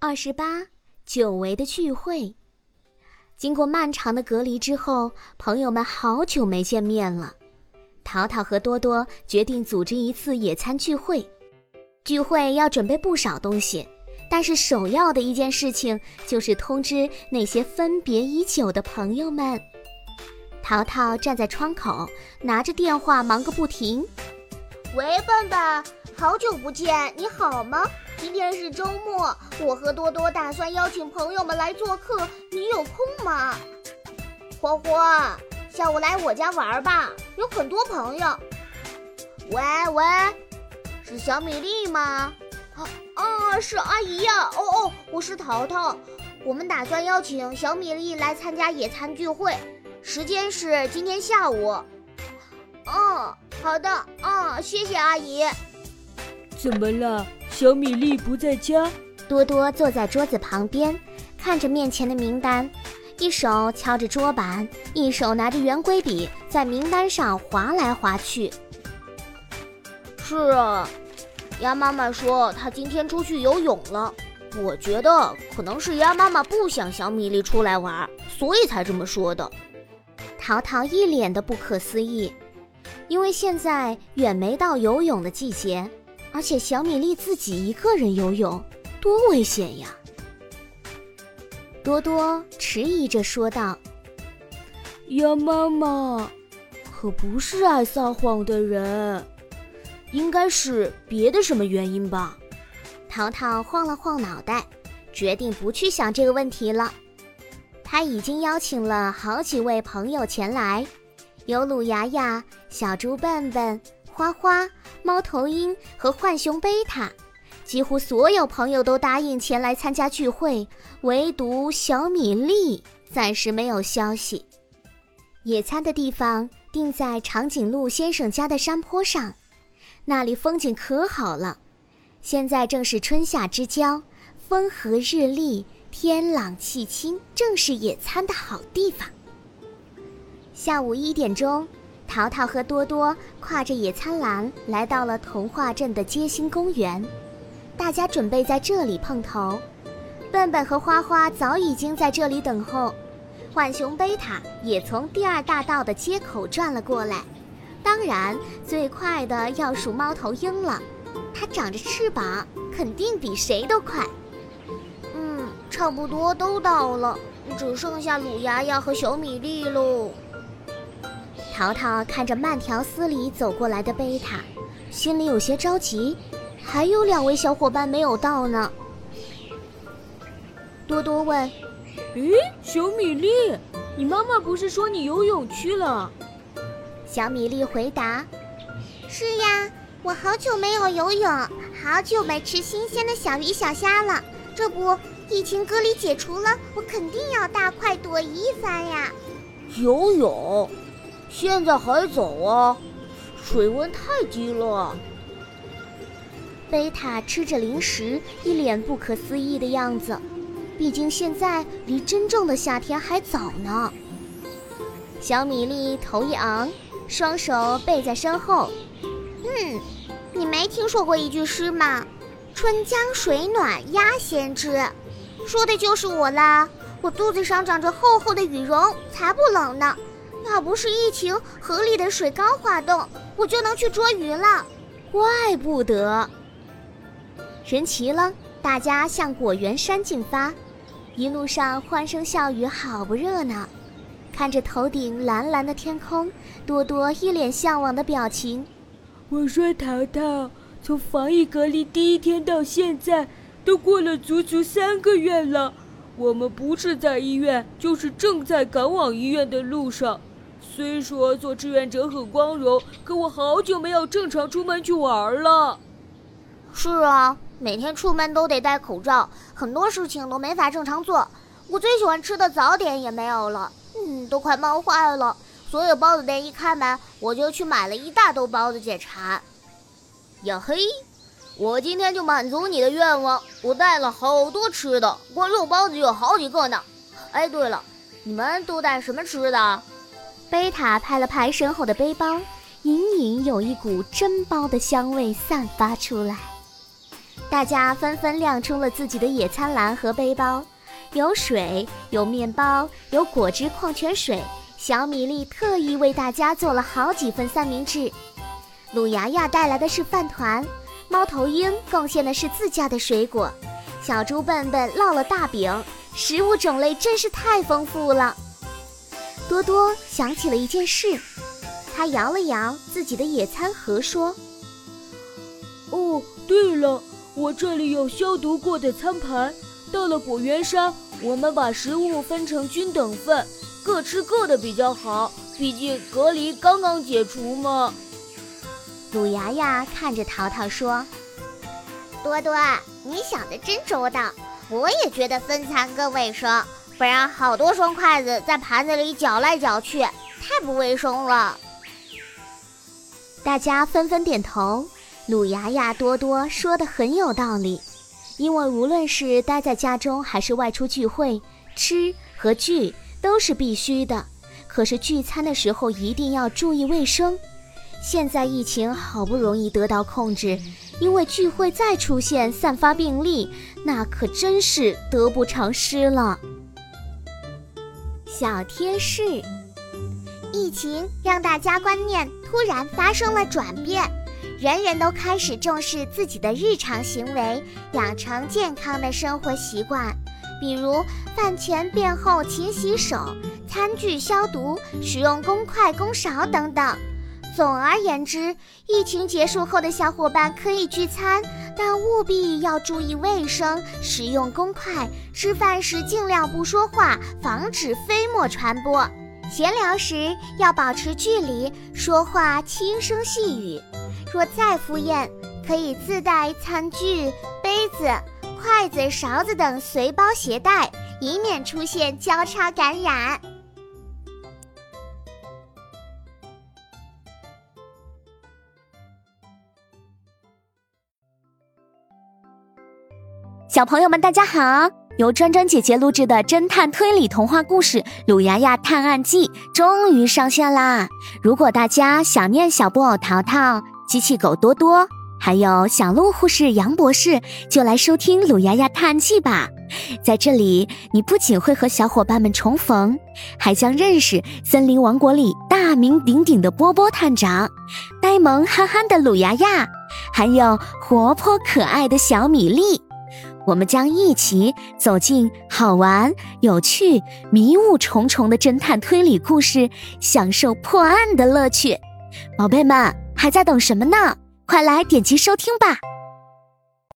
二十八，久违的聚会。经过漫长的隔离之后，朋友们好久没见面了。淘淘和多多决定组织一次野餐聚会。聚会要准备不少东西，但是首要的一件事情就是通知那些分别已久的朋友们。淘淘站在窗口，拿着电话忙个不停。喂，笨笨，好久不见，你好吗？今天是周末，我和多多打算邀请朋友们来做客，你有空吗？花花，下午来我家玩吧，有很多朋友。喂喂，是小米粒吗？啊，是阿姨呀。哦哦，我是淘淘，我们打算邀请小米粒来参加野餐聚会，时间是今天下午。嗯，好的，嗯，谢谢阿姨。怎么了？小米粒不在家，多多坐在桌子旁边，看着面前的名单，一手敲着桌板，一手拿着圆规笔在名单上划来划去。是啊，鸭妈妈说她今天出去游泳了。我觉得可能是鸭妈妈不想小米粒出来玩，所以才这么说的。淘淘一脸的不可思议，因为现在远没到游泳的季节。而且小米粒自己一个人游泳，多危险呀！多多迟疑着说道：“鸭妈妈可不是爱撒谎的人，应该是别的什么原因吧？”淘淘晃了晃脑袋，决定不去想这个问题了。他已经邀请了好几位朋友前来，有鲁牙牙、小猪笨笨。花花、猫头鹰和浣熊贝塔，几乎所有朋友都答应前来参加聚会，唯独小米粒暂时没有消息。野餐的地方定在长颈鹿先生家的山坡上，那里风景可好了。现在正是春夏之交，风和日丽，天朗气清，正是野餐的好地方。下午一点钟。淘淘和多多挎着野餐篮来到了童话镇的街心公园，大家准备在这里碰头。笨笨和花花早已经在这里等候，浣熊贝塔也从第二大道的街口转了过来。当然，最快的要数猫头鹰了，它长着翅膀，肯定比谁都快。嗯，差不多都到了，只剩下鲁牙牙和小米粒喽。淘淘看着慢条斯理走过来的贝塔，心里有些着急。还有两位小伙伴没有到呢。多多问：“咦，小米粒，你妈妈不是说你游泳去了？”小米粒回答：“是呀，我好久没有游泳，好久没吃新鲜的小鱼小虾了。这不，疫情隔离解除了，我肯定要大快朵颐一番呀！游泳。”现在还早啊，水温太低了。贝塔吃着零食，一脸不可思议的样子。毕竟现在离真正的夏天还早呢。小米粒头一昂，双手背在身后。嗯，你没听说过一句诗吗？“春江水暖鸭先知”，说的就是我啦。我肚子上长着厚厚的羽绒，才不冷呢。要不是疫情，河里的水刚化冻，我就能去捉鱼了。怪不得。人齐了，大家向果园山进发，一路上欢声笑语，好不热闹。看着头顶蓝蓝的天空，多多一脸向往的表情。我说：“淘淘，从防疫隔离第一天到现在，都过了足足三个月了。我们不是在医院，就是正在赶往医院的路上。”虽说做志愿者很光荣，可我好久没有正常出门去玩了。是啊，每天出门都得戴口罩，很多事情都没法正常做。我最喜欢吃的早点也没有了，嗯，都快闷坏了。所有包子店一开门，我就去买了一大兜包子解馋。呀嘿，我今天就满足你的愿望，我带了好多吃的，光肉包子就有好几个呢。哎，对了，你们都带什么吃的？贝塔拍了拍身后的背包，隐隐有一股蒸包的香味散发出来。大家纷纷亮出了自己的野餐篮和背包，有水，有面包，有果汁、矿泉水。小米粒特意为大家做了好几份三明治，鲁牙牙带来的是饭团，猫头鹰贡献的是自家的水果，小猪笨笨烙了大饼，食物种类真是太丰富了。多多想起了一件事，他摇了摇自己的野餐盒，说：“哦，对了，我这里有消毒过的餐盘。到了果园山，我们把食物分成均等份。”各吃各的比较好，毕竟隔离刚刚解除嘛。鲁牙牙看着淘淘说：“多多，你想的真周到。我也觉得分餐更卫生，不然好多双筷子在盘子里搅来搅去，太不卫生了。”大家纷纷点头。鲁牙牙多多说的很有道理，因为无论是待在家中还是外出聚会，吃和聚。都是必须的，可是聚餐的时候一定要注意卫生。现在疫情好不容易得到控制，因为聚会再出现散发病例，那可真是得不偿失了。小贴士：疫情让大家观念突然发生了转变，人人都开始重视自己的日常行为，养成健康的生活习惯。比如饭前便后勤洗手、餐具消毒、使用公筷公勺等等。总而言之，疫情结束后的小伙伴可以聚餐，但务必要注意卫生，使用公筷。吃饭时尽量不说话，防止飞沫传播。闲聊时要保持距离，说话轻声细语。若再敷衍，可以自带餐具、杯子。筷子、勺子等随包携带，以免出现交叉感染。小朋友们，大家好！由专专姐姐录制的侦探推理童话故事《鲁牙牙探案记》终于上线啦！如果大家想念小布偶淘淘、机器狗多多。还有小鹿护士杨博士，就来收听《鲁牙牙探案记》吧。在这里，你不仅会和小伙伴们重逢，还将认识森林王国里大名鼎鼎的波波探长、呆萌憨憨的鲁牙牙，还有活泼可爱的小米粒。我们将一起走进好玩、有趣、迷雾重重的侦探推理故事，享受破案的乐趣。宝贝们，还在等什么呢？快来点击收听吧！